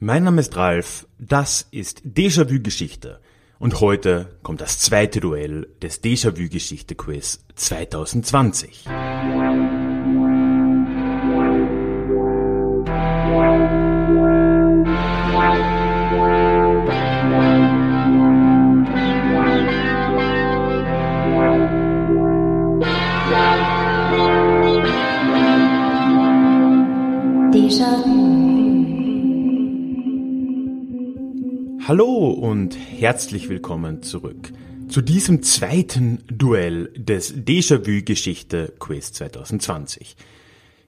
Mein Name ist Ralf, das ist Déjà-vu Geschichte und heute kommt das zweite Duell des Déjà-vu Geschichte Quiz 2020. Hallo und herzlich willkommen zurück zu diesem zweiten Duell des Déjà-vu Geschichte Quiz 2020.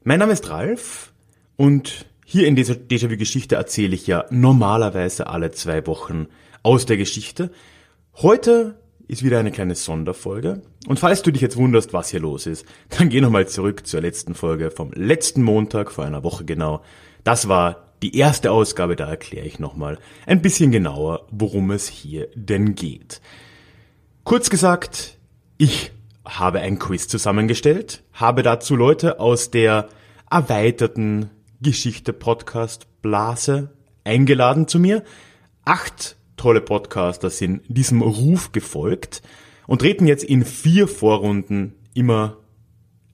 Mein Name ist Ralf und hier in dieser Déjà-vu Geschichte erzähle ich ja normalerweise alle zwei Wochen aus der Geschichte. Heute ist wieder eine kleine Sonderfolge. Und falls du dich jetzt wunderst, was hier los ist, dann geh nochmal zurück zur letzten Folge vom letzten Montag, vor einer Woche genau. Das war die erste Ausgabe, da erkläre ich nochmal ein bisschen genauer, worum es hier denn geht. Kurz gesagt, ich habe ein Quiz zusammengestellt, habe dazu Leute aus der erweiterten Geschichte-Podcast-Blase eingeladen zu mir. Acht tolle Podcaster sind diesem Ruf gefolgt und treten jetzt in vier Vorrunden immer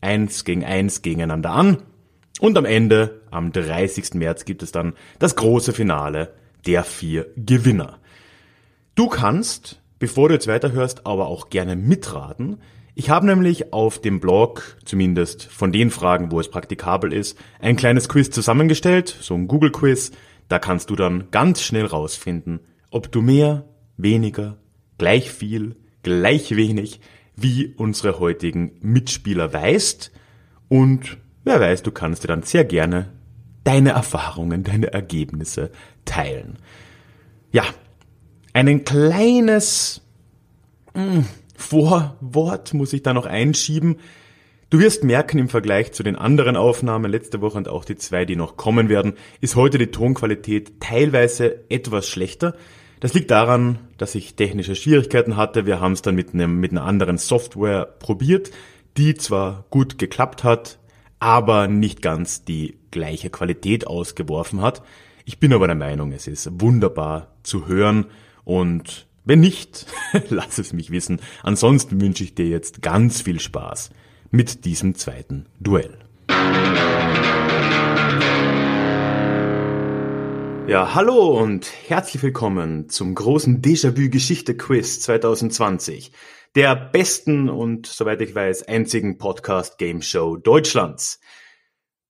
eins gegen eins gegeneinander an. Und am Ende, am 30. März, gibt es dann das große Finale der vier Gewinner. Du kannst, bevor du jetzt weiterhörst, aber auch gerne mitraten. Ich habe nämlich auf dem Blog, zumindest von den Fragen, wo es praktikabel ist, ein kleines Quiz zusammengestellt, so ein Google-Quiz. Da kannst du dann ganz schnell rausfinden, ob du mehr, weniger, gleich viel, gleich wenig wie unsere heutigen Mitspieler weißt und Wer weiß, du kannst dir dann sehr gerne deine Erfahrungen, deine Ergebnisse teilen. Ja, ein kleines mh, hm, Vorwort muss ich da noch einschieben. Du wirst merken, im Vergleich zu den anderen Aufnahmen letzte Woche und auch die zwei, die noch kommen werden, ist heute die Tonqualität teilweise etwas schlechter. Das liegt daran, dass ich technische Schwierigkeiten hatte. Wir haben es dann mit, einem, mit einer anderen Software probiert, die zwar gut geklappt hat, aber nicht ganz die gleiche Qualität ausgeworfen hat. Ich bin aber der Meinung, es ist wunderbar zu hören und wenn nicht, lass es mich wissen. Ansonsten wünsche ich dir jetzt ganz viel Spaß mit diesem zweiten Duell. Ja, hallo und herzlich willkommen zum großen Déjà-vu Geschichte Quiz 2020 der besten und, soweit ich weiß, einzigen Podcast-Game Show Deutschlands.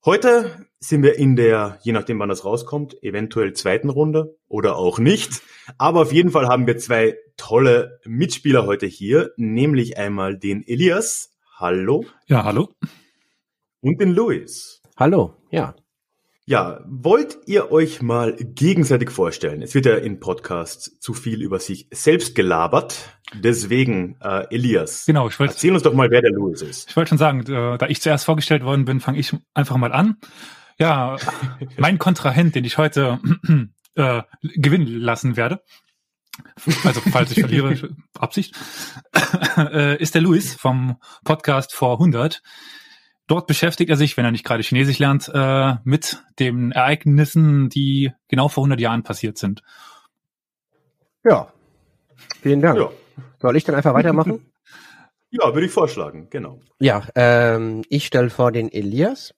Heute sind wir in der, je nachdem wann das rauskommt, eventuell zweiten Runde oder auch nicht. Aber auf jeden Fall haben wir zwei tolle Mitspieler heute hier, nämlich einmal den Elias. Hallo. Ja, hallo. Und den Luis. Hallo, ja. Ja, wollt ihr euch mal gegenseitig vorstellen? Es wird ja in Podcasts zu viel über sich selbst gelabert. Deswegen, äh, Elias, genau, ich wollt, erzähl uns doch mal, wer der Louis ist. Ich wollte schon sagen, äh, da ich zuerst vorgestellt worden bin, fange ich einfach mal an. Ja, mein Kontrahent, den ich heute äh, gewinnen lassen werde, also falls ich verliere, Absicht, äh, ist der Louis vom Podcast vor 100. Dort beschäftigt er sich, wenn er nicht gerade Chinesisch lernt, äh, mit den Ereignissen, die genau vor 100 Jahren passiert sind. Ja, vielen Dank. Ja. Soll ich dann einfach weitermachen? ja, würde ich vorschlagen, genau. Ja, ähm, ich stelle vor den Elias.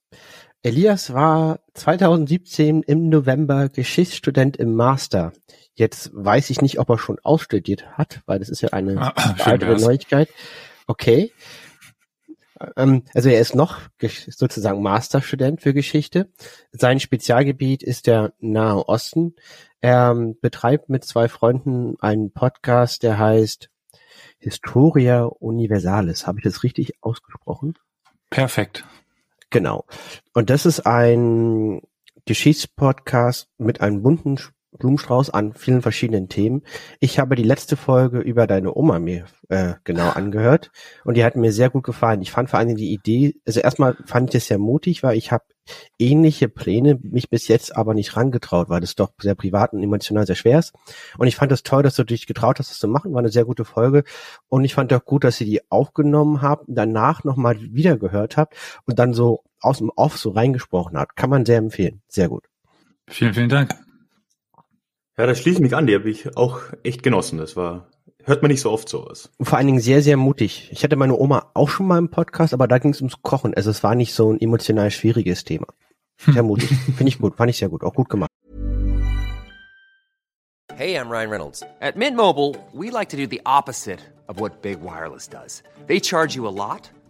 Elias war 2017 im November Geschichtsstudent im Master. Jetzt weiß ich nicht, ob er schon ausstudiert hat, weil das ist ja eine ah, weitere Neuigkeit. Okay. Ähm, also er ist noch sozusagen Masterstudent für Geschichte. Sein Spezialgebiet ist der Nahe Osten. Er ähm, betreibt mit zwei Freunden einen Podcast, der heißt Historia Universalis. Habe ich das richtig ausgesprochen? Perfekt. Genau. Und das ist ein Geschichtspodcast mit einem bunten Blumenstrauß an vielen verschiedenen Themen. Ich habe die letzte Folge über deine Oma mir äh, genau angehört und die hat mir sehr gut gefallen. Ich fand vor allem die Idee, also erstmal fand ich das sehr mutig, weil ich habe ähnliche Pläne, mich bis jetzt aber nicht rangetraut, weil das doch sehr privat und emotional sehr schwer ist. Und ich fand das toll, dass du dich getraut hast, das zu machen. War eine sehr gute Folge. Und ich fand auch gut, dass ihr die aufgenommen habt, danach nochmal wieder gehört habt und dann so aus dem Off so reingesprochen habt. Kann man sehr empfehlen. Sehr gut. Vielen, vielen Dank. Ja, da schließe ich mich an, die habe ich auch echt genossen. Das war, hört man nicht so oft sowas. Und vor allen Dingen sehr, sehr mutig. Ich hatte meine Oma auch schon mal im Podcast, aber da ging es ums Kochen. Also es war nicht so ein emotional schwieriges Thema. Sehr mutig. Finde ich gut. Fand ich sehr gut. Auch gut gemacht. Hey, I'm Ryan Reynolds. At Mint Mobile, we like to do the opposite of what Big Wireless does. They charge you a lot,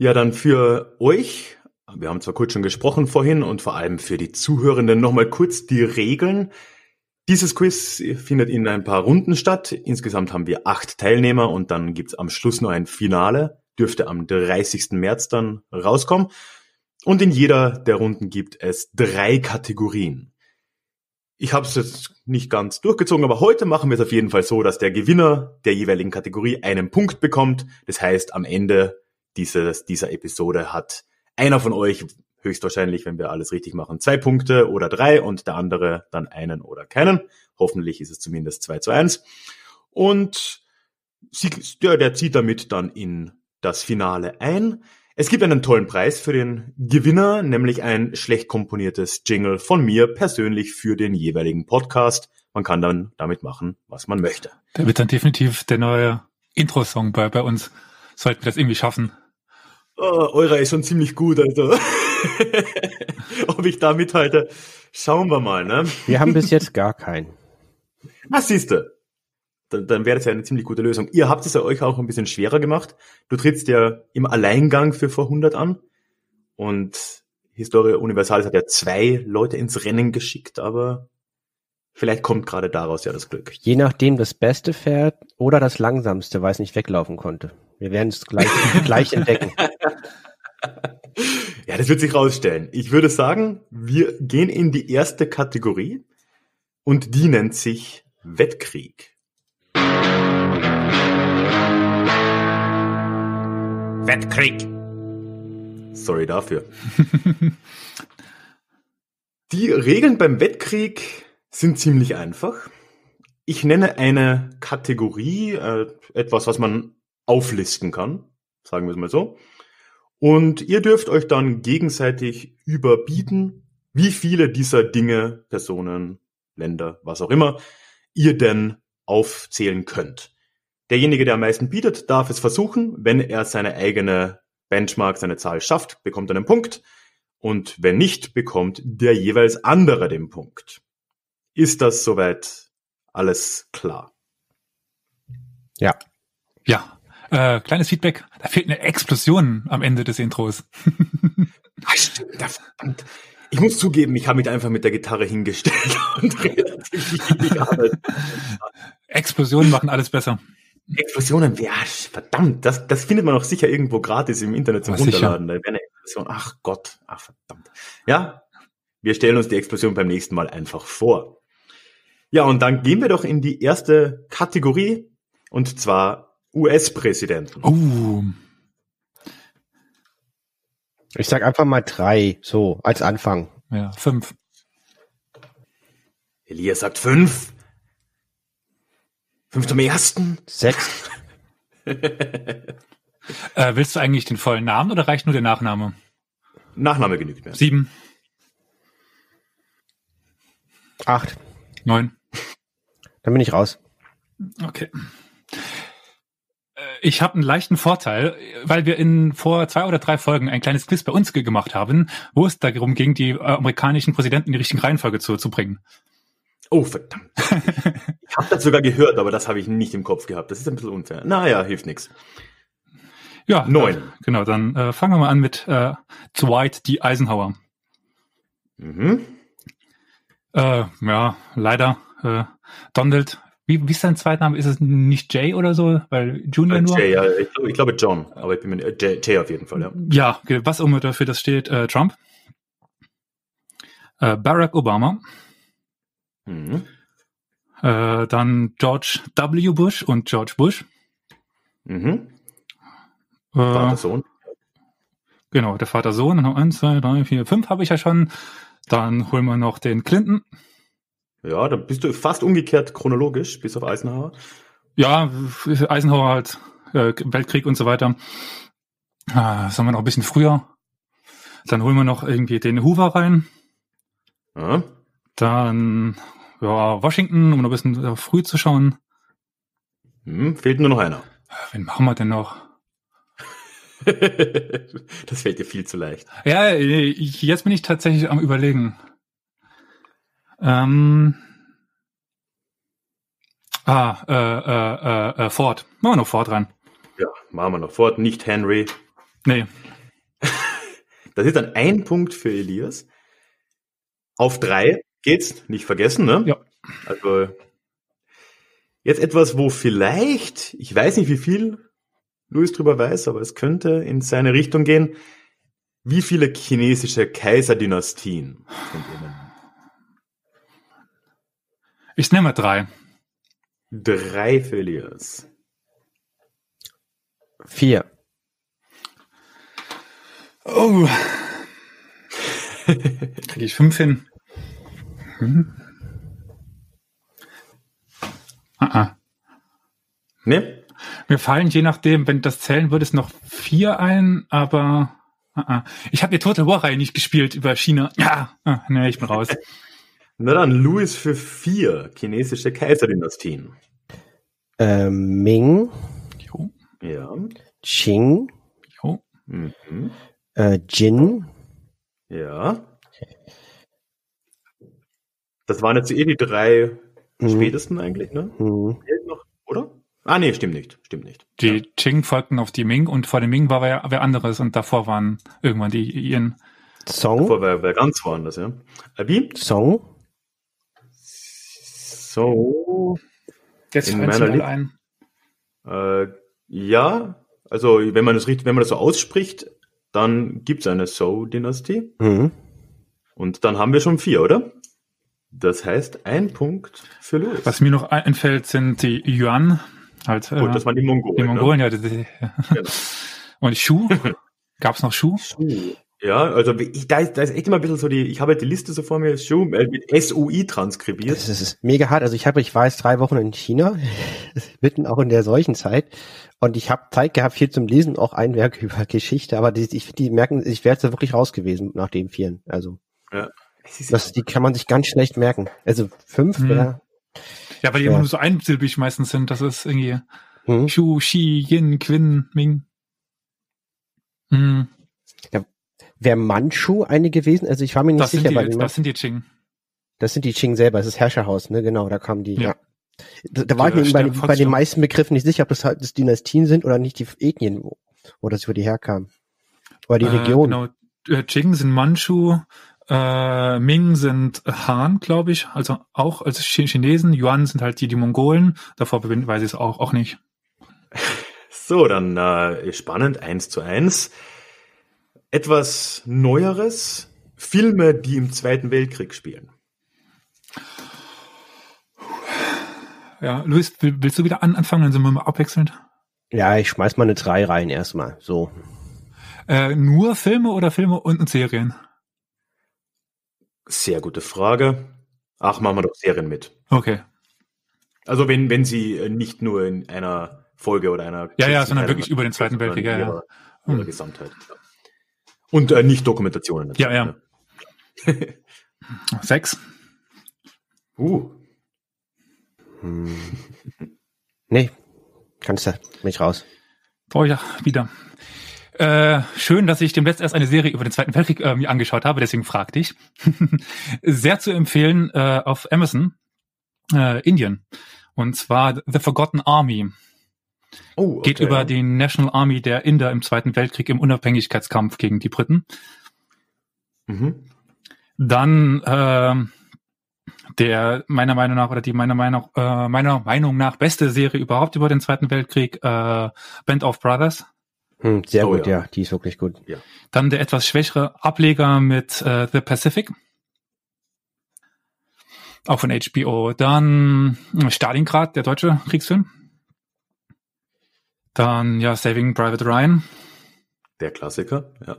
Ja, dann für euch, wir haben zwar kurz schon gesprochen vorhin und vor allem für die Zuhörenden nochmal kurz die Regeln. Dieses Quiz findet in ein paar Runden statt. Insgesamt haben wir acht Teilnehmer und dann gibt's am Schluss noch ein Finale. Dürfte am 30. März dann rauskommen. Und in jeder der Runden gibt es drei Kategorien. Ich habe es jetzt nicht ganz durchgezogen, aber heute machen wir es auf jeden Fall so, dass der Gewinner der jeweiligen Kategorie einen Punkt bekommt. Das heißt, am Ende dieses, dieser Episode hat einer von euch höchstwahrscheinlich, wenn wir alles richtig machen, zwei Punkte oder drei und der andere dann einen oder keinen. Hoffentlich ist es zumindest zwei zu eins. Und sie, der, der zieht damit dann in das Finale ein. Es gibt einen tollen Preis für den Gewinner, nämlich ein schlecht komponiertes Jingle von mir persönlich für den jeweiligen Podcast. Man kann dann damit machen, was man möchte. Der wird dann definitiv der neue Intro-Song bei, bei uns. Sollten wir das irgendwie schaffen. Oh, eurer ist schon ziemlich gut, also. Ob ich da mithalte, schauen wir mal, ne? Wir haben bis jetzt gar keinen. Was siehst du? Dann, dann wäre das ja eine ziemlich gute Lösung. Ihr habt es ja euch auch ein bisschen schwerer gemacht. Du trittst ja im Alleingang für vor 100 an. Und Historia Universalis hat ja zwei Leute ins Rennen geschickt, aber vielleicht kommt gerade daraus ja das Glück. Je nachdem das beste Pferd oder das langsamste, weil es nicht weglaufen konnte. Wir werden es gleich, gleich entdecken. Ja, das wird sich rausstellen. Ich würde sagen, wir gehen in die erste Kategorie und die nennt sich Wettkrieg. Wettkrieg. Sorry dafür. Die Regeln beim Wettkrieg sind ziemlich einfach. Ich nenne eine Kategorie, äh, etwas, was man auflisten kann, sagen wir es mal so. Und ihr dürft euch dann gegenseitig überbieten, wie viele dieser Dinge, Personen, Länder, was auch immer, ihr denn aufzählen könnt. Derjenige, der am meisten bietet, darf es versuchen. Wenn er seine eigene Benchmark, seine Zahl schafft, bekommt er einen Punkt. Und wenn nicht, bekommt der jeweils andere den Punkt. Ist das soweit alles klar? Ja. Ja. Äh, kleines Feedback. Da fehlt eine Explosion am Ende des Intros. Ah, stimmt, verdammt. Ich muss zugeben, ich habe mich einfach mit der Gitarre hingestellt und relativ wenig Arbeit. Explosionen machen alles besser. Explosionen, ja, verdammt, das, das findet man auch sicher irgendwo gratis im Internet zum. Runterladen. Da wäre eine Explosion. Ach Gott, ach verdammt. Ja, wir stellen uns die Explosion beim nächsten Mal einfach vor. Ja, und dann gehen wir doch in die erste Kategorie, und zwar US-Präsidenten. Uh, Ich sag einfach mal drei, so, als Anfang. ja, fünf. Elias sagt fünf. Fünf zum ersten. Sechs. Äh, willst du eigentlich den vollen Namen oder reicht nur der Nachname? Nachname genügt mir. Sieben, Acht. neun. Dann bin ich raus. Okay. Äh, Ich habe einen leichten Vorteil, weil wir in vor zwei oder drei Folgen ein kleines Quiz bei uns ge- gemacht haben, wo es darum ging, die äh, amerikanischen Präsidenten in die richtige Reihenfolge zu, zu bringen. Oh, verdammt. ich habe das sogar gehört, aber das habe ich nicht im Kopf gehabt. Das ist ein bisschen unfair. Naja, hilft nichts. Ja, Neun. Äh, genau, dann äh, fangen wir mal an mit äh, Dwight D. Eisenhower. Mhm. Äh, ja, leider äh, Donald. Wie, wie ist sein Zweitname? Ist es nicht Jay oder so? Weil Junior nur? Jay, ja, ich, glaube, ich glaube John, aber ich bin mir äh, Jay, Jay auf jeden Fall, ja. Ja, ge- was immer dafür das steht, äh, Trump. Äh, Barack Obama. Mhm. Äh, dann George W. Bush und George Bush. Mhm. Äh, Vater, Sohn. genau, der Vater Sohn. Dann noch eins, zwei, drei, vier, fünf habe ich ja schon. Dann holen wir noch den Clinton. Ja, da bist du fast umgekehrt chronologisch, bis auf Eisenhower. Ja, Eisenhower halt, äh, Weltkrieg und so weiter. Ah, sagen wir noch ein bisschen früher. Dann holen wir noch irgendwie den Hoover rein. Ja. Dann ja, Washington, um noch ein bisschen äh, früh zu schauen. Hm, fehlt nur noch einer. Wen machen wir denn noch? das fällt dir viel zu leicht. Ja, jetzt bin ich tatsächlich am überlegen. Ähm, ah, äh, äh, äh, äh, Ford. Machen wir noch Ford rein. Ja, machen wir noch fort. Nicht Henry. Nee, Das ist dann ein Punkt für Elias. Auf drei geht's, nicht vergessen, ne? Ja. Also jetzt etwas, wo vielleicht, ich weiß nicht, wie viel Louis drüber weiß, aber es könnte in seine Richtung gehen. Wie viele chinesische Kaiserdynastien denn? Ich nehme mal drei. Drei Elias. Vier. Oh. Kriege ich fünf hin? Hm? Ah, ah. Ne? Mir fallen je nachdem, wenn das zählen würde, es noch vier ein, aber ah, ah. ich habe die Total War Reihe nicht gespielt über China. Ja, ah, nee, ich bin raus. Na dann, Louis für vier chinesische Kaiserdynastien. Ähm, Ming, Jo, Ja. Qing, jo. Mhm. äh, Jin, Ja. Das waren jetzt eh die drei Mhm. spätesten eigentlich, ne? hm, Fehlt noch, oder? Ah, nee, stimmt nicht. Stimmt nicht. Die Qing folgten auf die Ming und vor den Ming war wer, wer anderes und davor waren irgendwann die Iren. Song, Vor war, war ganz woanders, ja. Abi? Song, So. Jetzt sie meiner mal Li- ein. Äh, ja, also wenn man das richtig, wenn man das so ausspricht, dann gibt's eine So-Dynastie. hm, Und dann haben wir schon vier, oder? Das heißt, ein Punkt für Louis. Was mir noch einfällt, sind die Yuan. Halt, Gut, äh, das waren die Mongolen. die Mongolen, ja. Die, die, Genau. Und Schuh? Gab's noch Schuh? Ne? Ja, also ich, da, ist, da ist echt immer ein bisschen so die, ich habe halt die Liste so vor mir, Schuh, äh, mit SUI transkribiert. das ist mega hart. Also ich habe, ich war jetzt drei Wochen in China, mitten auch in der solchen Zeit. Und ich habe Zeit gehabt, viel zum Lesen, auch ein Werk über Geschichte, aber die, ich, die merken, ich wäre jetzt da wirklich raus gewesen nach den vieren. Also Ja. Ist das, die kann man sich ganz schlecht merken. Also fünf Hm. wäre Ja, weil die Ja. immer nur so einsilbig meistens sind. Das ist irgendwie hm. Shu, Shi, Yin, Quin, Ming. Hm, Wäre Manchu eine gewesen? Also ich war mir nicht das, sind sicher, die, weil das sind die Qing. das sind die Qing selber, das ist Herrscherhaus, ne? Genau, da kamen die. Ja. Ja. Da, da war ich Die, mir äh, bei, bei den meisten Begriffen nicht sicher, ob das halt das Dynastien sind oder nicht die Ethnien, wo, wo das über die herkam. Oder die Äh, Region. Genau. Äh, Qing sind Manchu, äh, Ming sind Han, glaube ich, also auch als Chi- Chinesen. Yuan sind halt die, die Mongolen. Davor weiß ich es auch, auch nicht. So, dann äh, spannend, eins zu eins. Etwas Neueres, Filme, die im Zweiten Weltkrieg spielen. Ja, Luis, will, willst du wieder an, anfangen? Dann sind wir mal abwechselnd. Ja, ich schmeiß mal eine drei rein erstmal. So. Äh, nur Filme oder Filme und, Serien? Sehr gute Frage. Ach, machen wir doch Serien mit. Okay. Also wenn, wenn sie äh, nicht nur in einer Folge oder einer Ja, ja, sondern wirklich über den Zweiten Weltkrieg, ja, in ja. ihrer, ihrer Hm. Gesamtheit. Ja. Und äh, nicht Dokumentationen. Ja, natürlich, ja. ne? Sechs. Uh, Hm. Nee, kannst du mich raus. Oh ja, wieder. Äh, schön, dass ich demnächst erst eine Serie über den Zweiten Weltkrieg äh, mir angeschaut habe, deswegen fragte ich. Sehr zu empfehlen äh, auf Amazon, äh, Indien. Und zwar The Forgotten Army. Oh, Geht okay. über die National Army der Inder im Zweiten Weltkrieg im Unabhängigkeitskampf gegen die Briten. Mhm. Dann ähm, der meiner Meinung nach oder die meiner Meinung äh, meiner Meinung nach beste Serie überhaupt über den Zweiten Weltkrieg, äh, Band of Brothers. Hm, sehr Oh, gut, ja. ja. die ist wirklich gut. Dann der etwas schwächere Ableger mit äh, The Pacific. Auch von HBO. Dann äh, Stalingrad, der deutsche Kriegsfilm. Dann, ja, Saving Private Ryan. Der Klassiker, ja.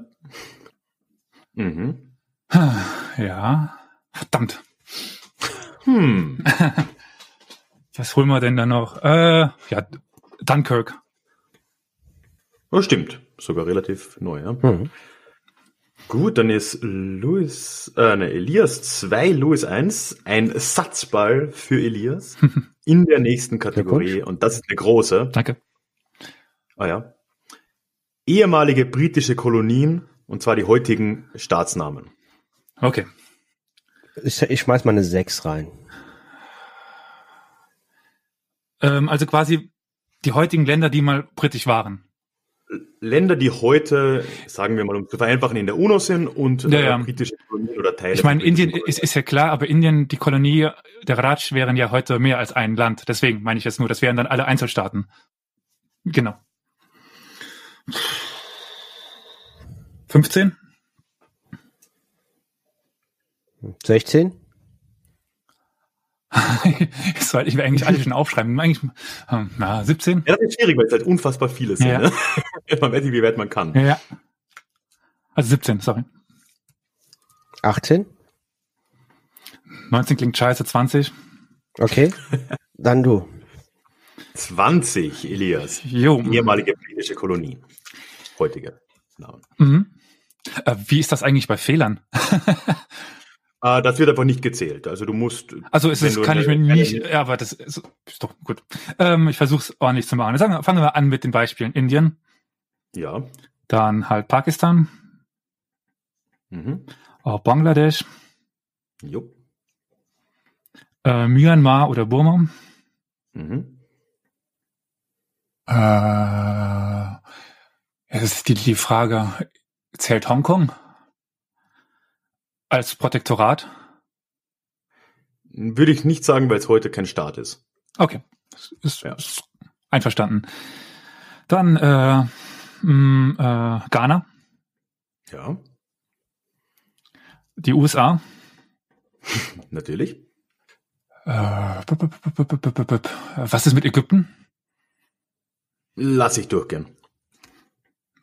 Mhm. Ja. Verdammt. Hm. Was holen wir denn da noch? Äh, ja, Dunkirk. Oh, stimmt. Sogar relativ neu, ja. Mhm. Gut, dann ist Louis, äh, ne, Elias 2, Louis 1, ein Satzball für Elias in der nächsten Kategorie. Und das ist eine große. Danke. Ah ja. Ehemalige britische Kolonien, und zwar die heutigen Staatsnamen. Okay. Ich, ich schmeiß mal eine 6 rein. Ähm, also quasi die heutigen Länder, die mal britisch waren. Länder, die heute, sagen wir mal, um zu vereinfachen, in der UNO sind und Ja, äh, ja. britische Kolonien oder Teile. Ich meine, Indien ist, ist ja klar, aber Indien, die Kolonie der Raj wären ja heute mehr als ein Land. Deswegen meine ich jetzt nur, das wären dann alle Einzelstaaten. Genau. 15? 16? ich sollte ich will eigentlich alle schon aufschreiben. Eigentlich, ähm, na, 17? Ja, das ist schwierig, weil es halt unfassbar viele sind. Ja. Ne? man weiß nicht, wie weit man kann. Ja, ja. Also 17, sorry. 18? 19 klingt scheiße, 20. Okay. Dann du. 20, Elias. Jo. Ehemalige britische Kolonie. Heutige Namen. Mhm. Äh, wie ist das eigentlich bei Fehlern? Äh, das wird aber nicht gezählt. Also du musst. Also es ist, kann ich mir nicht, ja, aber das ist, ist doch gut. Ähm, ich versuche es ordentlich zu machen. Sagen, wir- fangen wir an mit den Beispielen. Indien, Ja. dann halt Pakistan, Mhm. auch Bangladesch, Jo. äh, Myanmar oder Burma. Mhm. Äh, ja, das ist die, die Frage, zählt Hongkong als Protektorat? Würde ich nicht sagen, weil es heute kein Staat ist. Okay, ist, Ja. ist einverstanden. Dann äh, mh, äh, Ghana, Ja, die USA. natürlich. Äh. Was ist mit Ägypten? Lass ich durchgehen.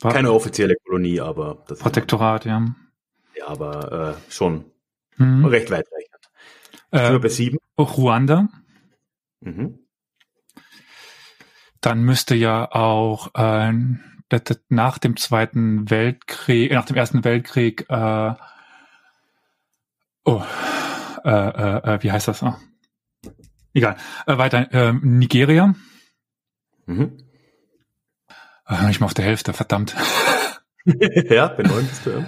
War Keine offizielle Kolonie, aber das Protektorat, ja. Ja, aber äh, schon Mhm. recht weitreichend. Sind Äh, bei sieben? Ruanda. Mhm. Dann müsste ja auch äh, nach dem Zweiten Weltkrieg, nach dem Ersten Weltkrieg, äh, oh, äh, äh, äh, wie heißt das? Oh. Egal. Äh, weiter, äh, Nigeria. Mhm. Nicht mal auf der Hälfte, verdammt. ja, bei neun bist du.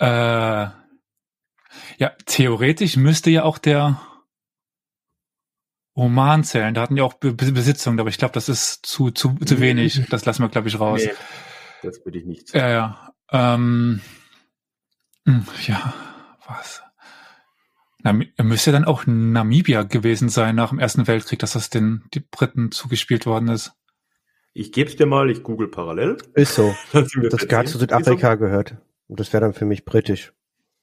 Ja. Äh, ja, theoretisch müsste ja auch der Oman zählen. Da hatten ja auch Be Be- Besitzungen, aber ich glaube, das ist zu, zu, zu wenig. Das lassen wir, glaube ich, raus. Nee, das würde ich nicht. Ja, ja. Ähm, hm, ja, was? Nam müsste dann auch Namibia gewesen sein nach dem Ersten Weltkrieg, dass das den die Briten zugespielt worden ist. Ich gebe es dir mal, ich google parallel. Ist so. Das hat zehn. zu Südafrika gehört. Und das wäre dann für mich britisch.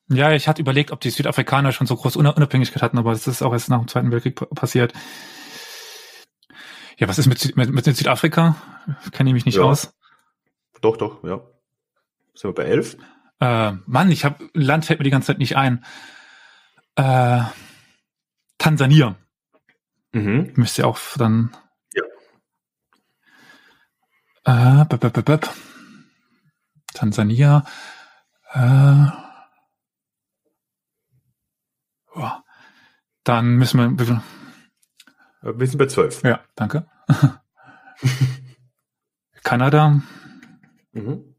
Ja, ich hatte überlegt, ob die Südafrikaner schon so groß Unab- Unabhängigkeit hatten, aber das ist auch erst nach dem Zweiten Weltkrieg pa- passiert. Ja, was ist mit, Süd mit, mit Südafrika? Kenne ich mich nicht Ja. aus. Doch, doch, ja. Sind wir bei elf? Äh, Mann, ich habe Land fällt mir die ganze Zeit nicht ein. Äh, Tansania Mhm. müsste auch dann. Äh, bup, bup, bup, bup. Tansania. Äh, oh. Dann müssen wir. Äh, Wir sind bei zwölf. Ja, danke. Kanada. Mhm.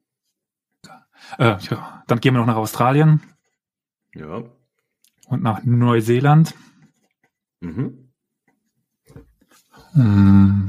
Äh, ja, dann gehen wir noch nach Australien Ja. und nach Neuseeland. Mhm. Hm.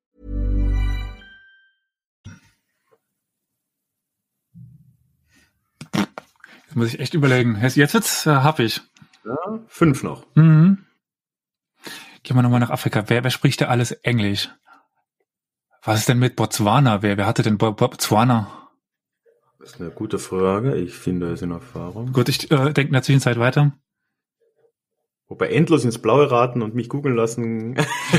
Muss ich echt überlegen. Jetzt jetzt äh, happig. Ja, fünf noch. Mhm. Gehen wir nochmal nach Afrika. Wer, wer spricht da alles Englisch? Was ist denn mit Botswana? Wer, wer hatte denn Bo Botswana? Das ist eine gute Frage. Ich finde es in Erfahrung. Gut, ich äh, denke in der Zwischenzeit weiter. Wobei endlos ins Blaue raten und mich googeln lassen.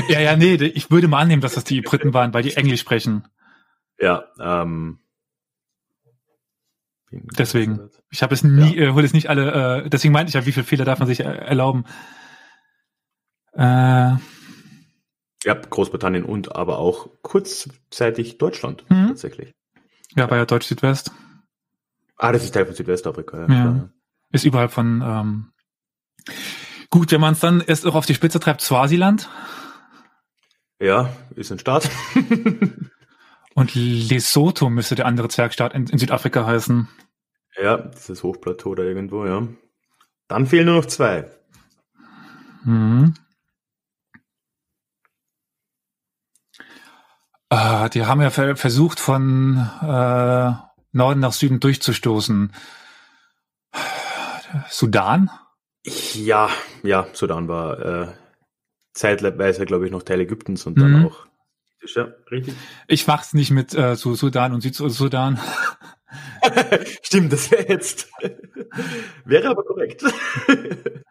Ja, ja, nee, ich würde mal annehmen, dass das die Briten waren, weil die Englisch sprechen. ja, ähm. Deswegen. Ich habe es nie, äh, hole es nicht alle, äh, deswegen meinte ich ja, wie viele Fehler darf man sich äh, erlauben. Äh, Ja, Großbritannien und aber auch kurzzeitig Deutschland Mhm. tatsächlich. ja, war ja Deutsch Südwest. Ah, das ist Teil von Südwestafrika. Ja. Ja. Ist überall von, ähm, gut, wenn man es dann erst auch auf die Spitze treibt, Swasiland ja, ist ein Staat. und Lesotho müsste der andere Zwergstaat in, in Südafrika heißen. Ja, dieses Hochplateau da irgendwo, ja. Dann fehlen nur noch zwei. Mhm. Äh, die haben ja ver versucht, von äh, Norden nach Süden durchzustoßen. Sudan? Ja, ja, Sudan war äh, zeitweise, glaube ich, noch Teil Ägyptens und dann Mhm. auch. Ja, richtig. Ich mach's nicht mit äh, Sudan und Südsudan. Stimmt, das wäre jetzt. wäre aber korrekt.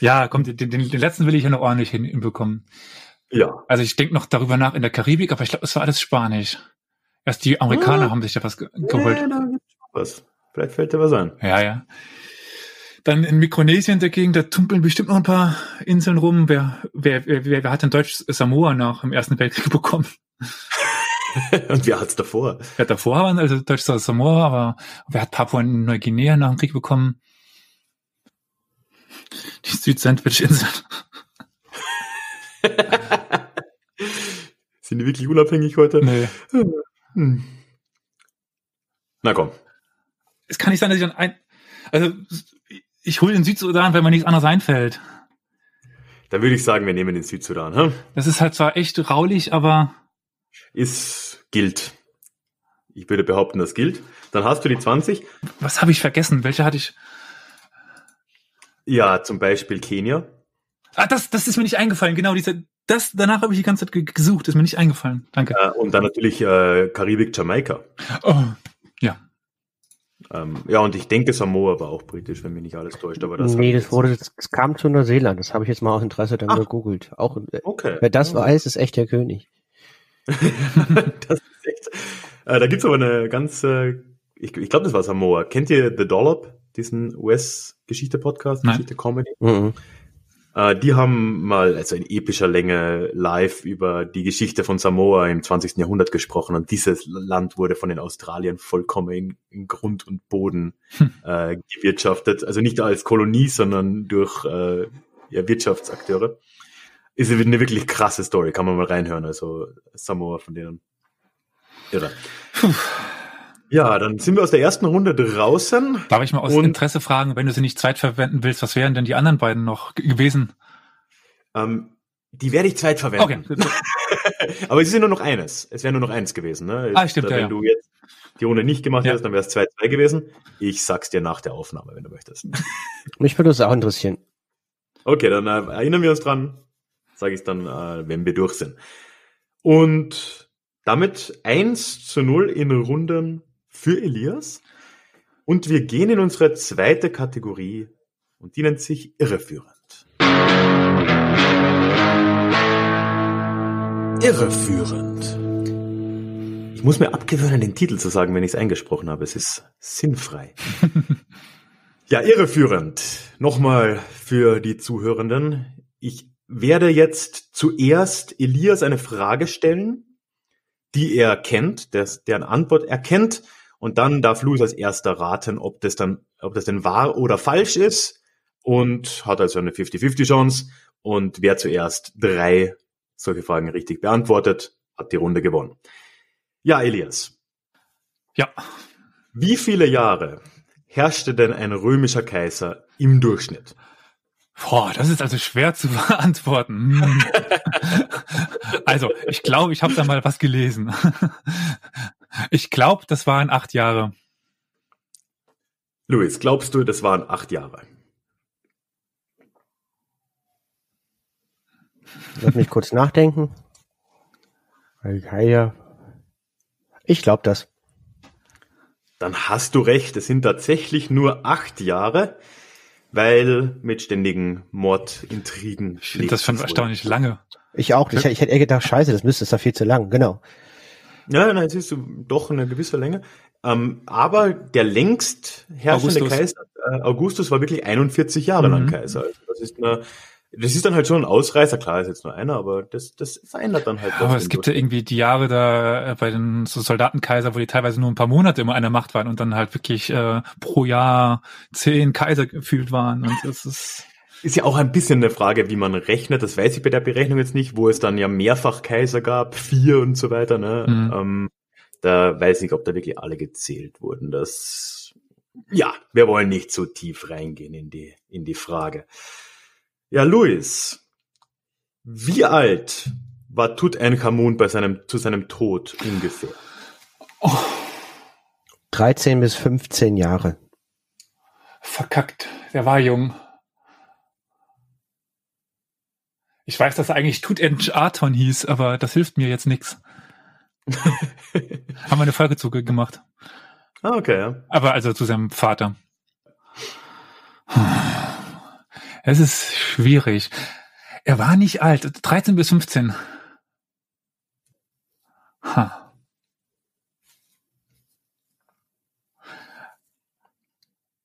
Ja, komm, den, den, den letzten will ich ja noch ordentlich hin- hinbekommen. ja. Also ich denke noch darüber nach in der Karibik, aber ich glaube, es war alles Spanisch. Erst die Amerikaner Ah. haben sich da was ge geholt. Äh, da gibt's was. Vielleicht fällt dir was ein. Ja, ja. Dann in Mikronesien dagegen, da tumpeln bestimmt noch ein paar Inseln rum. Wer, wer, wer, wer wer hat denn Deutsch Samoa nach im Ersten Weltkrieg bekommen? Und wer hat's davor? Wer hat davor waren, also Deutsch Samoa, aber wer hat Papua Neuguinea nach dem Krieg bekommen? Die Süd-Sandwich-Inseln. Sind die wirklich unabhängig heute? Nee. Hm. Na komm. Es kann nicht sein, dass ich an ein, also ich hole den Südsudan, wenn mir nichts anderes einfällt. Dann würde ich sagen, wir nehmen den Südsudan. Hm? Das ist halt zwar echt raulich, aber Ist, gilt. Ich würde behaupten, das gilt. Dann hast du die 20. was habe ich vergessen? Welche hatte ich? Ja, zum Beispiel Kenia. Ah, das, das ist mir nicht eingefallen. Genau, diese, das, danach habe ich die ganze Zeit ge- gesucht. Ist mir nicht eingefallen. Danke. Äh, und dann natürlich äh, Karibik, Jamaika. Oh, ja. Ähm, ja, und ich denke, Samoa war auch britisch, wenn mich nicht alles täuscht. Aber das nee, das wurde, es kam zu Neuseeland. Das habe ich jetzt mal aus Interesse dann Ach. gegoogelt. Auch, äh, Okay. wer das weiß, ist echt der König. das ist echt. Äh, da gibt's aber eine ganz, äh, ich, ich glaube, das war Samoa. Kennt ihr The Dollop, diesen US-Geschichte-Podcast. Geschichte-Comedy? Mhm. Äh, die haben mal, also in epischer Länge, live über die Geschichte von Samoa im 20. Jahrhundert gesprochen und dieses Land wurde von den Australiern vollkommen in, in Grund und Boden Hm. äh, gewirtschaftet. Also nicht als Kolonie, sondern durch äh, ja, Wirtschaftsakteure. Ist eine wirklich krasse Story, kann man mal reinhören. Also Samoa von denen. Irre. Ja, dann sind wir aus der ersten Runde draußen. Darf ich mal aus Interesse fragen, wenn du sie nicht zweitverwenden willst, was wären denn die anderen beiden noch gewesen? Ähm, die werde ich zweitverwenden. Okay. Aber es ist ja nur noch eines. Es wäre nur noch eins gewesen. Ne? Ah, stimmt, ja, Wenn ja. du jetzt die Runde nicht gemacht Ja. hättest, dann wäre es 2-2 gewesen. Ich sag's dir nach der Aufnahme, wenn du möchtest. Mich würde es auch interessieren. Okay, dann äh, erinnern wir uns dran. Sage ich dann, äh, wenn wir durch sind. Und damit 1 zu 0 in Runden für Elias. Und wir gehen in unsere zweite Kategorie und die nennt sich irreführend. Irreführend. Ich muss mir abgewöhnen, den Titel zu sagen, wenn ich es eingesprochen habe. Es ist sinnfrei. ja, irreführend. Nochmal für die Zuhörenden. Ich werde jetzt zuerst Elias eine Frage stellen, die er kennt, des, deren Antwort er kennt. Und dann darf Louis als erster raten, ob das dann, ob das denn wahr oder falsch ist. Und hat also eine 50-50 Chance. Und wer zuerst drei solche Fragen richtig beantwortet, hat die Runde gewonnen. Ja, Elias. Ja. Wie viele Jahre herrschte denn ein römischer Kaiser im Durchschnitt? Boah, das ist also schwer zu beantworten. Hm. also, ich glaube, ich habe da mal was gelesen. Ich glaube, das waren acht Jahre. Luis, glaubst du, das waren acht Jahre? Lass mich kurz nachdenken. Ich glaube das. Dann hast du recht, es sind tatsächlich nur acht Jahre, weil mit ständigen Mordintrigen. Ich finde das schon erstaunlich lange. Ich auch. Ich, ich hätte eher gedacht, scheiße, das müsste es da viel zu lang. Genau. Ja, nein, siehst du doch eine gewisse Länge. Ähm, aber der längst herrschende Augustus. Kaiser, äh, Augustus, war wirklich 41 Jahre mhm. lang Kaiser. Also das ist eine, das ist dann halt schon ein Ausreißer, klar ist jetzt nur einer, aber das, das verändert dann halt. Ja, aber es gibt ja irgendwie die Jahre da äh, bei den so Soldatenkaiser, wo die teilweise nur ein paar Monate immer der Macht waren und dann halt wirklich äh, pro Jahr zehn Kaiser gefühlt waren. Und das ist ist ja auch ein bisschen eine Frage, wie man rechnet. Das weiß ich bei der Berechnung jetzt nicht, wo es dann ja mehrfach Kaiser gab, vier und so weiter. Ne? Mhm. Ähm, da weiß ich, ob da wirklich alle gezählt wurden. Das, ja, wir wollen nicht so tief reingehen in die, in die Frage. Ja, Luis, wie alt war Tutanchamun bei seinem, zu seinem Tod ungefähr? Oh. 13 bis 15 Jahre. Verkackt. Der war jung. Ich weiß, dass er eigentlich Tutanchaton hieß, aber das hilft mir jetzt nichts. Haben wir eine Folge zu gemacht. Ah, okay, ja. Aber also zu seinem Vater. Es ist schwierig. Er war nicht alt, 13 bis 15. Ha.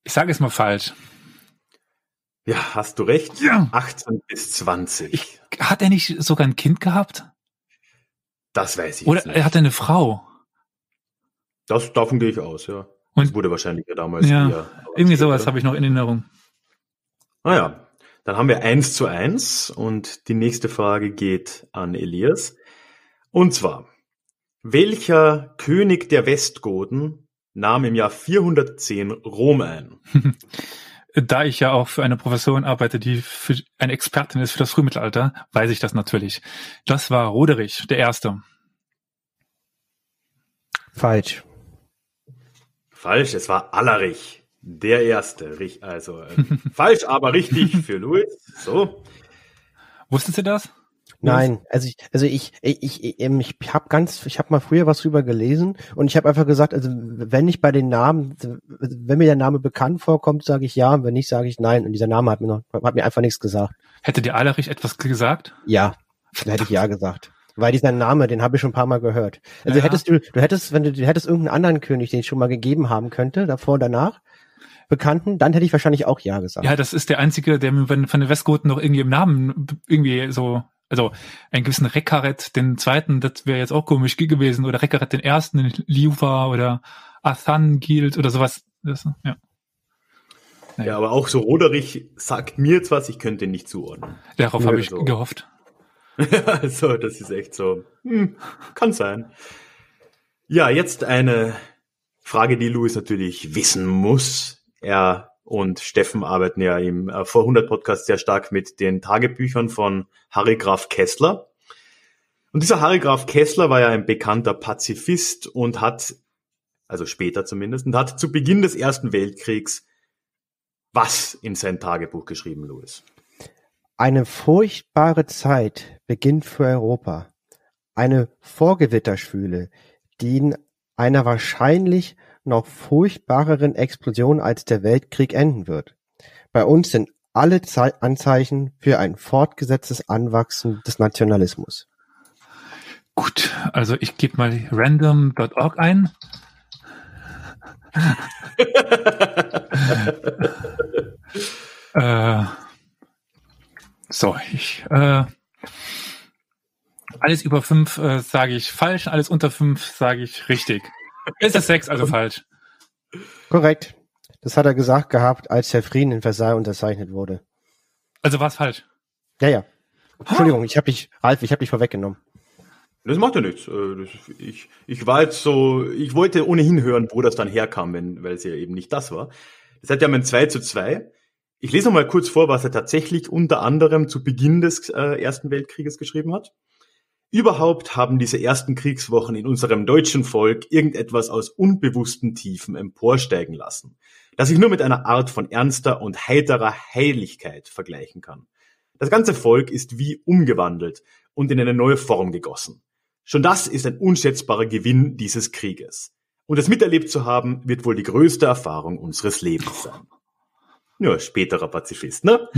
Ich sage es mal falsch. Ja, hast du recht. Ja. 18 bis 20. Ich, hat er nicht sogar ein Kind gehabt? Das weiß ich Oder nicht. er hatte eine Frau. Das, davon gehe ich aus, ja. Und das wurde wahrscheinlich ja damals ja, irgendwie sowas habe ich noch in Erinnerung. Naja, ah dann haben wir eins zu eins und die nächste Frage geht an Elias. Und zwar, welcher König der Westgoten nahm im Jahr 410 Rom ein? da ich ja auch für eine Professorin arbeite, die für eine Expertin ist für das Frühmittelalter, weiß ich das natürlich. Das war Roderich, der Erste. Falsch. Falsch, es war Allerich. Der erste, also äh, falsch, aber richtig für Louis. So. Wusstet ihr das? Nein, also ich, also ich, ich, ich, ich habe ganz, ich habe mal früher was drüber gelesen und ich habe einfach gesagt, also wenn ich bei den Namen, wenn mir der Name bekannt vorkommt, sage ich ja, wenn nicht, sage ich nein. Und dieser Name hat mir noch, hat mir einfach nichts gesagt. Hätte dir Alerich etwas gesagt? Ja, dann hätte ich ja gesagt. Weil dieser Name, den habe ich schon ein paar Mal gehört. Also ja. hättest du, du hättest, wenn du, du hättest irgendeinen anderen König, den ich schon mal gegeben haben könnte, davor, danach, Bekannten, dann hätte ich wahrscheinlich auch Ja gesagt. Ja, das ist der einzige, der mir von den Westgoten noch irgendwie im Namen irgendwie so, also einen gewissen Rekaret, den zweiten, das wäre jetzt auch komisch gewesen, oder Rekaret den ersten, den Liuva oder Athan Gild oder sowas. Das, ja. Naja. Ja, aber auch so Roderich sagt mir jetzt was, ich könnte ihn nicht zuordnen. Darauf habe ich so. gehofft. also, das ist echt so. Hm, kann sein. Ja, jetzt eine Frage, die Louis natürlich wissen muss. Er und Steffen arbeiten ja im äh, vor 100 Podcast sehr stark mit den Tagebüchern von Harry Graf Kessler. Und dieser Harry Graf Kessler war ja ein bekannter Pazifist und hat, also später zumindest, und hat zu Beginn des Ersten Weltkriegs was in sein Tagebuch geschrieben, Louis? Eine furchtbare Zeit beginnt für Europa. Eine Vorgewitterschwüle, die in einer wahrscheinlich noch furchtbareren Explosion als der Weltkrieg enden wird. Bei uns sind alle Ze Anzeichen für ein fortgesetztes Anwachsen des Nationalismus. Gut, also ich gebe mal random.org ein. äh, so, ich äh, alles über fünf äh, sage ich falsch, alles unter fünf sage ich richtig. Ist das sechs, also falsch. Korrekt. Das hat er gesagt gehabt, als der Frieden in Versailles unterzeichnet wurde. Also war es falsch. Ja, ja. Entschuldigung, ich habe dich, Ralf, ich habe dich vorweggenommen. Das macht ja nichts. Äh, Ich, ich war jetzt so, ich wollte ohnehin hören, wo das dann herkam, wenn, weil es ja eben nicht das war. Das hat ja ein 2 zu 2. Ich lese noch mal kurz vor, was er tatsächlich unter anderem zu Beginn des äh, Ersten Weltkrieges geschrieben hat. Überhaupt haben diese ersten Kriegswochen in unserem deutschen Volk irgendetwas aus unbewussten Tiefen emporsteigen lassen, das ich nur mit einer Art von ernster und heiterer Heiligkeit vergleichen kann. Das ganze Volk ist wie umgewandelt und in eine neue Form gegossen. Schon das ist ein unschätzbarer Gewinn dieses Krieges. Und es miterlebt zu haben, wird wohl die größte Erfahrung unseres Lebens sein. Ja, späterer Pazifist, ne?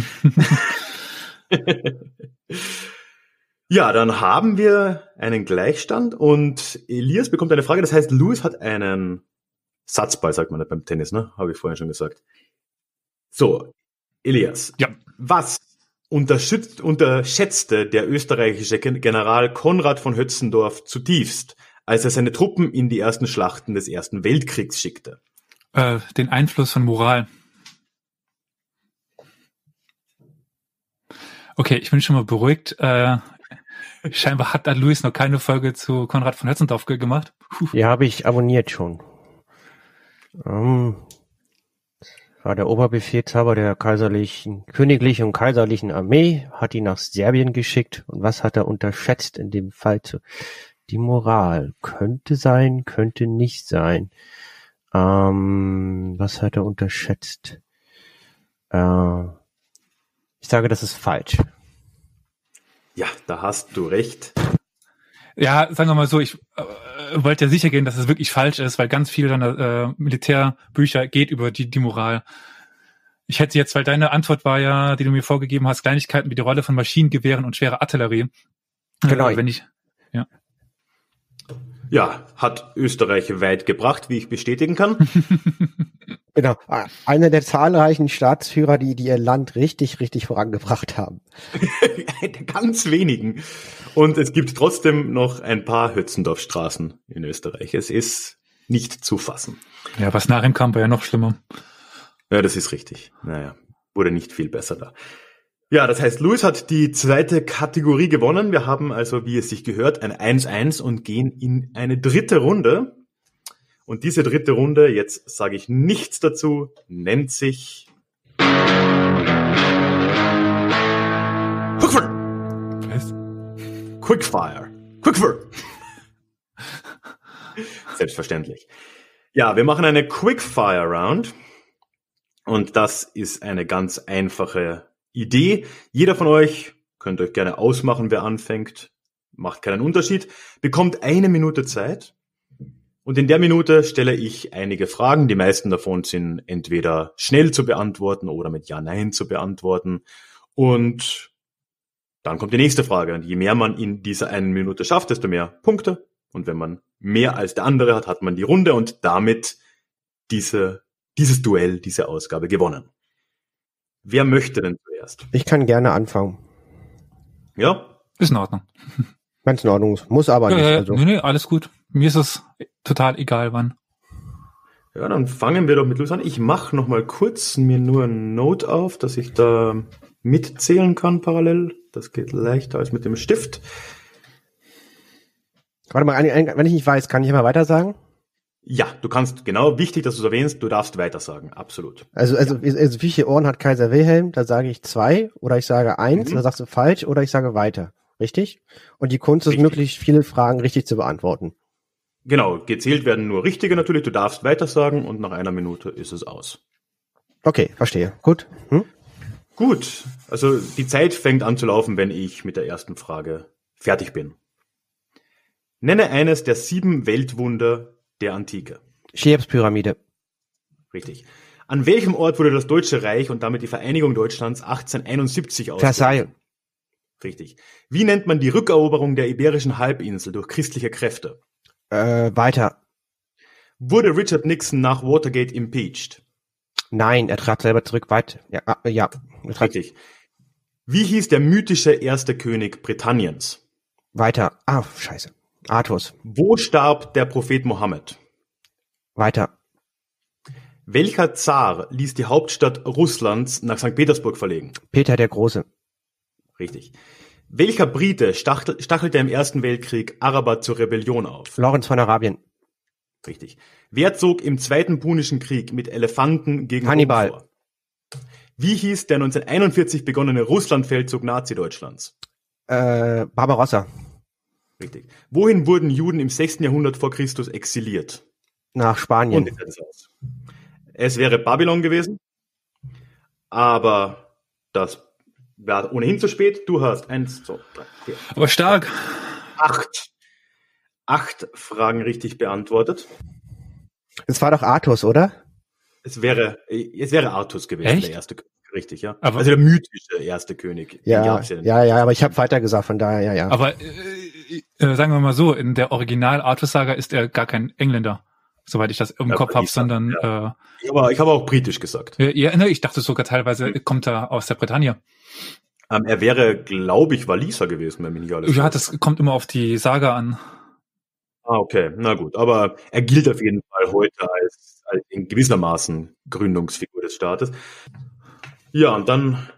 ja, dann haben wir einen Gleichstand und Elias bekommt eine Frage. Das heißt, Louis hat einen Satzball, sagt man beim Tennis, ne? Habe ich vorhin schon gesagt. So, Elias. Ja. Was unterschätzte der österreichische Gen- General Konrad von Hötzendorf zutiefst, als er seine Truppen in die ersten Schlachten des Ersten Weltkriegs schickte? Äh, den Einfluss von Moral. Okay, ich bin schon mal beruhigt. Äh, scheinbar hat da Luis noch keine Folge zu Konrad von Hötzendorf ge- gemacht. Puh. Ja, habe ich abonniert schon. Ähm, war der Oberbefehlshaber der kaiserlichen, königlichen und kaiserlichen Armee, hat ihn nach Serbien geschickt. Und was hat er unterschätzt in dem Fall? Zu, die Moral. Könnte sein, könnte nicht sein. Ähm, was hat er unterschätzt? Äh, ich sage, das ist falsch. Ja, da hast du recht. Ja, sagen wir mal so, ich äh, wollte ja sicher gehen, dass es wirklich falsch ist, weil ganz viele deiner äh, Militärbücher geht über die, die Moral. Ich hätte jetzt, weil deine Antwort war ja, die du mir vorgegeben hast, Kleinigkeiten wie die Rolle von Maschinengewehren und schwerer Artillerie. Genau. Äh, wenn ich, Ja, hat Österreich weit gebracht, wie ich bestätigen kann. Genau. Einer der zahlreichen Staatsführer, die, die ihr Land richtig, richtig vorangebracht haben. Ganz wenigen. Und es gibt trotzdem noch ein paar Hötzendorfstraßen in Österreich. Es ist nicht zu fassen. ja, was nach ihm kam, war ja noch schlimmer. Ja, das ist richtig. Naja, wurde nicht viel besser da. Ja, das heißt, Luis hat die zweite Kategorie gewonnen. Wir haben also, wie es sich gehört, ein 1-1 und gehen in eine dritte Runde. Und diese dritte Runde, jetzt sage ich nichts dazu, nennt sich Quickfire. Was? Quickfire. Quickfire. Selbstverständlich. Ja, wir machen eine Quickfire Round. Und das ist eine ganz einfache Idee. Jeder von euch könnt euch gerne ausmachen, wer anfängt. Macht keinen Unterschied. Bekommt eine Minute Zeit. Und in der Minute stelle ich einige Fragen. Die meisten davon sind entweder schnell zu beantworten oder mit Ja, Nein zu beantworten. Und dann kommt die nächste Frage. Und je mehr man in dieser einen Minute schafft, desto mehr Punkte. Und wenn man mehr als der andere hat, hat man die Runde und damit diese, dieses Duell, diese Ausgabe gewonnen. Wer möchte denn zuerst? Ich kann gerne anfangen. Ja? Ist in Ordnung. Ganz in Ordnung. Muss aber Ja, nicht. ja, ja. Also. Nee, nee, alles gut. Mir ist es total egal, wann. Ja, dann fangen wir doch mit Luis an. Ich mache noch mal kurz mir nur ein Note auf, dass ich da mitzählen kann parallel. Das geht leichter als mit dem Stift. Warte mal, wenn ich nicht weiß, kann ich immer weiter sagen? Ja, du kannst, genau, wichtig, dass du es erwähnst, du darfst weitersagen, absolut. Also, also, also wie viele Ohren hat Kaiser Wilhelm? Da sage ich zwei oder ich sage eins, Mhm. oder sagst du falsch oder ich sage weiter. Richtig? Und die Kunst ist, Richtig. möglichst viele Fragen richtig zu beantworten. Genau, gezählt werden nur richtige natürlich, du darfst weitersagen und nach einer Minute ist es aus. Okay, verstehe. Gut. Hm? Gut, also die Zeit fängt an zu laufen, wenn ich mit der ersten Frage fertig bin. Nenne eines der sieben Weltwunder der Antike. Cheops-Pyramide. Richtig. An welchem Ort wurde das Deutsche Reich und damit die Vereinigung Deutschlands 1871 ausgerufen? Versailles. Richtig. Wie nennt man die Rückeroberung der Iberischen Halbinsel durch christliche Kräfte? Äh, weiter. Wurde Richard Nixon nach Watergate impeached? Nein, er trat selber zurück. Weit. Ja, ah, ja. Richtig. Wie hieß der mythische erste König Britanniens? weiter. Ah, scheiße. Artus. Wo starb der Prophet Mohammed? Weiter. Welcher Zar ließ die Hauptstadt Russlands nach St. Petersburg verlegen? Peter der Große. Richtig. Welcher Brite stachel, stachelte im Ersten Weltkrieg Araber zur Rebellion auf? Lorenz von Arabien. Richtig. Wer zog im Zweiten Punischen Krieg mit Elefanten gegen Hannibal. Rom vor? Wie hieß der 1941 begonnene Russlandfeldzug Nazi-Deutschlands? Äh, Barbarossa. Richtig. Wohin wurden Juden im 6. Jahrhundert vor Christus exiliert? Nach Spanien. Und. Es wäre Babylon gewesen, aber das war ohnehin zu spät. Du hast eins, zwei, drei, vier, Aber stark. acht. Acht Fragen richtig beantwortet. Es war doch Artus, oder? Es wäre, es wäre Artus gewesen, Echt? der erste König, richtig, ja. Aber- also der mythische erste König. Ja, ja, ja, aber ich habe weiter gesagt, von daher, ja, ja. Aber äh, äh, sagen wir mal so, in der Original Artus Saga ist er gar kein Engländer, soweit ich das im Ja, Kopf habe, sondern Ich habe, ich habe auch britisch gesagt. äh, ja, ne, ich dachte sogar teilweise kommt er aus der Bretagne. Ähm, er wäre, glaube ich, Waliser gewesen, wenn mich nicht alles Ja, das kommt immer auf die Saga an. Ah, okay, na gut. Aber er gilt auf jeden Fall heute als, als in gewissermaßen Gründungsfigur des Staates. Ja, und dann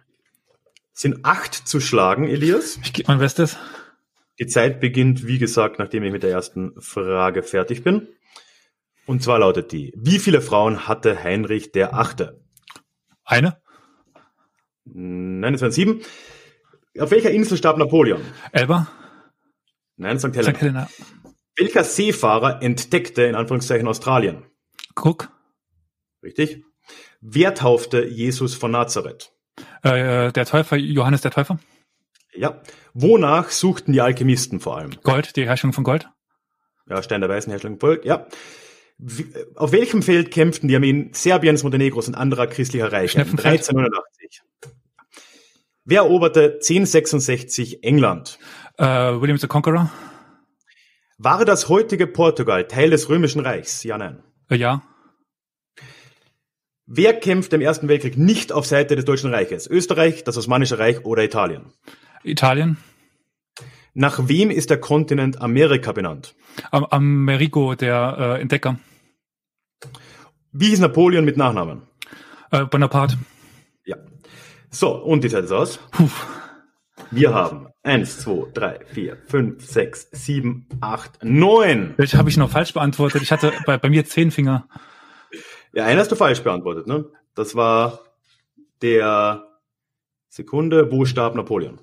sind acht zu schlagen, Elias. Ich gebe mein Bestes. Die Zeit beginnt, wie gesagt, nachdem ich mit der ersten Frage fertig bin. Und zwar lautet die, wie viele Frauen hatte Heinrich der Achte? Eine, Nein, es waren sieben. Auf welcher Insel starb Napoleon? Elba, Nein, St. St. Helena. Helena, Welcher Seefahrer entdeckte in Anführungszeichen Australien? Cook, Richtig. Wer taufte Jesus von Nazareth? äh, der Täufer, Johannes der Täufer, Ja. Wonach suchten die Alchemisten vor allem? Gold, die Herstellung von Gold, Ja, Stein der Weißen, Herstellung Volk, ja. Äh, auf welchem Feld kämpften die Armeen Serbiens, Montenegros und anderer christlicher Reiche? Schnepfenfeld. 1389. Wer eroberte 1066 England? äh, William the Conqueror, War das heutige Portugal Teil des Römischen Reichs? Ja, nein. äh, ja, Wer kämpfte im Ersten Weltkrieg nicht auf Seite des Deutschen Reiches? Österreich, das Osmanische Reich oder Italien? Italien, Nach wem ist der Kontinent Amerika benannt? Am Amerigo, der äh, Entdecker, Wie hieß Napoleon mit Nachnamen? äh, Bonaparte, Ja. So, und die Zeit ist aus. Puh. Wir haben eins, zwei, drei, vier, fünf, sechs, sieben, acht, neun. welche habe ich noch falsch beantwortet? Ich hatte bei, bei mir zehn Finger. Ja, einen hast du falsch beantwortet, ne? Das war der Sekunde, wo starb Napoleon?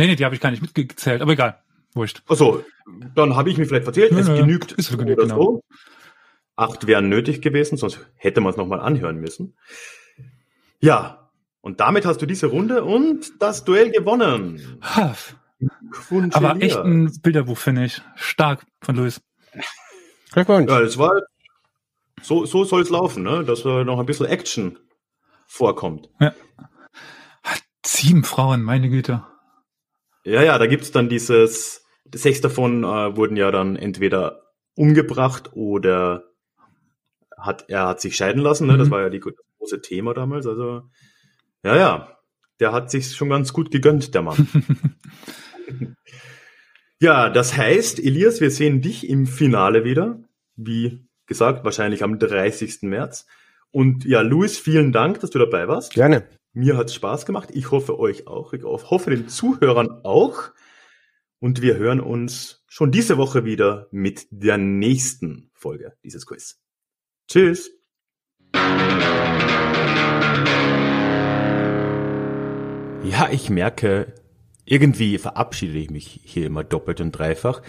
Nee, nee, die habe ich gar nicht mitgezählt, aber egal. Wurscht. Achso, dann habe ich mich vielleicht verzählt. Es genügt ist so genügt, oder genau. so. Acht wären nötig gewesen, sonst hätte man es nochmal anhören müssen. Ja, und damit hast du diese Runde und das Duell gewonnen. Ha, Glückwunsch, aber echt ein Bilderbuch, finde ich. Stark von Luis. Glückwunsch. Ja, es war so, so soll es laufen, ne? Dass äh, noch ein bisschen Action vorkommt. Sieben Frauen, meine Güte. Ja, ja, da gibt's dann dieses, sechs davon äh, wurden ja dann entweder umgebracht oder hat er hat sich scheiden lassen, ne? Das Mhm. war ja die, das große Thema damals. Also ja, ja, der hat sich schon ganz gut gegönnt, der Mann. ja, das heißt, Elias, wir sehen dich im Finale wieder, wie gesagt, wahrscheinlich am 30. März. Und ja, Luis, vielen Dank, dass du dabei warst. Gerne. Mir hat's Spaß gemacht. Ich hoffe euch auch. Ich hoffe den Zuhörern auch. Und wir hören uns schon diese Woche wieder mit der nächsten Folge dieses Quiz. Tschüss. Ja, ich merke, irgendwie verabschiede ich mich hier immer doppelt und dreifach.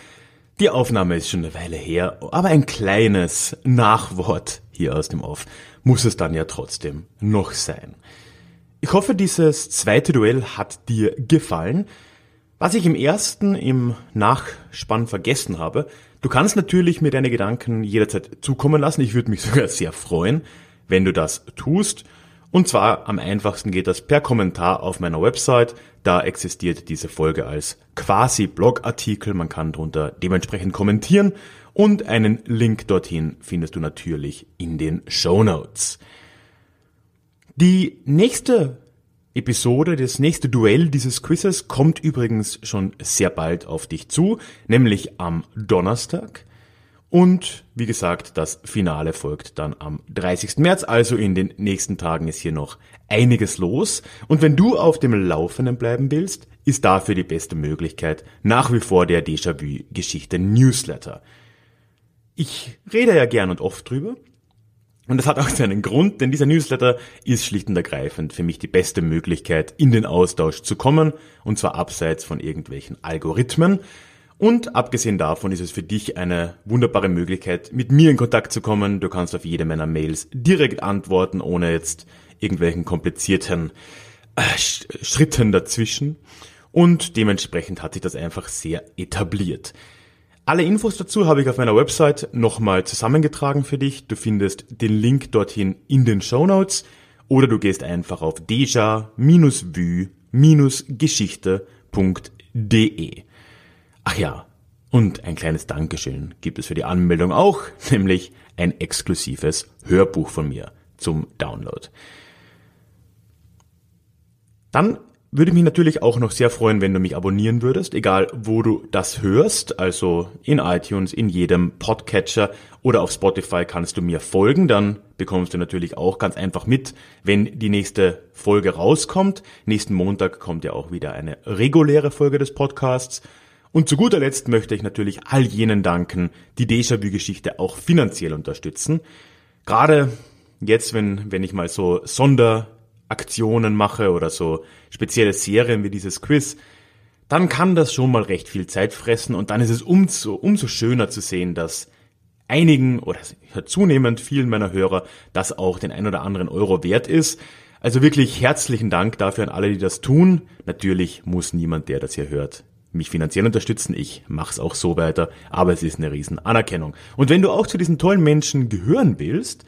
Die Aufnahme ist schon eine Weile her, aber ein kleines Nachwort hier aus dem Off muss es dann ja trotzdem noch sein. Ich hoffe, dieses zweite Duell hat dir gefallen. Was ich im ersten im Nachspann vergessen habe, du kannst natürlich mir deine Gedanken jederzeit zukommen lassen. Ich würde mich sogar sehr freuen, wenn du das tust. Und zwar am einfachsten geht das per Kommentar auf meiner Website. Da existiert diese Folge als quasi Blogartikel. Man kann drunter dementsprechend kommentieren. Und einen Link dorthin findest du natürlich in den Show Notes. Die nächste Episode, das nächste Duell dieses Quizzes kommt übrigens schon sehr bald auf dich zu, nämlich am Donnerstag. Und wie gesagt, das Finale folgt dann am 30. März, also in den nächsten Tagen ist hier noch einiges los. Und wenn du auf dem Laufenden bleiben willst, ist dafür die beste Möglichkeit nach wie vor der Déjà-vu-Geschichte Newsletter. Ich rede ja gern und oft drüber. Und das hat auch seinen Grund, denn dieser Newsletter ist schlicht und ergreifend für mich die beste Möglichkeit, in den Austausch zu kommen, und zwar abseits von irgendwelchen Algorithmen. Und abgesehen davon ist es für dich eine wunderbare Möglichkeit, mit mir in Kontakt zu kommen. Du kannst auf jede meiner Mails direkt antworten, ohne jetzt irgendwelchen komplizierten äh, Schritten dazwischen. Und dementsprechend hat sich das einfach sehr etabliert. Alle Infos dazu habe ich auf meiner Website nochmal zusammengetragen für dich. Du findest den Link dorthin in den Show Notes oder du gehst einfach auf deja-vue-geschichte.de. Ach ja, und ein kleines Dankeschön gibt es für die Anmeldung auch, nämlich ein exklusives Hörbuch von mir zum Download. Dann würde mich natürlich auch noch sehr freuen, wenn du mich abonnieren würdest, egal wo du das hörst, also in iTunes, in jedem Podcatcher oder auf Spotify kannst du mir folgen, dann bekommst du natürlich auch ganz einfach mit, wenn die nächste Folge rauskommt. Nächsten Montag kommt ja auch wieder eine reguläre Folge des Podcasts und zu guter Letzt möchte ich natürlich all jenen danken, die Déjà-vu-Geschichte auch finanziell unterstützen. Gerade jetzt, wenn, wenn ich mal so Sonderaktionen mache oder so spezielle Serien wie dieses Quiz, dann kann das schon mal recht viel Zeit fressen und dann ist es umso, umso schöner zu sehen, dass einigen oder zunehmend vielen meiner Hörer das auch den ein oder anderen Euro wert ist. Also wirklich herzlichen Dank dafür an alle, die das tun. Natürlich muss niemand, der das hier hört, mich finanziell unterstützen. Ich mache es auch so weiter, aber es ist eine riesen Anerkennung. Und wenn du auch zu diesen tollen Menschen gehören willst,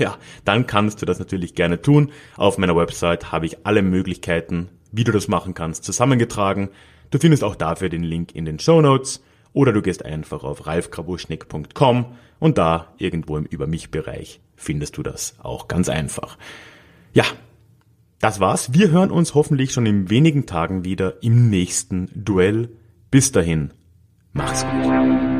ja, dann kannst du das natürlich gerne tun. Auf meiner Website habe ich alle Möglichkeiten, wie du das machen kannst, zusammengetragen. Du findest auch dafür den Link in den Show Notes oder du gehst einfach auf ralfkrabuschnick.com und da irgendwo im Über mich Bereich findest du das auch ganz einfach. Ja, das war's. Wir hören uns hoffentlich schon in wenigen Tagen wieder im nächsten Duell. Bis dahin, mach's gut.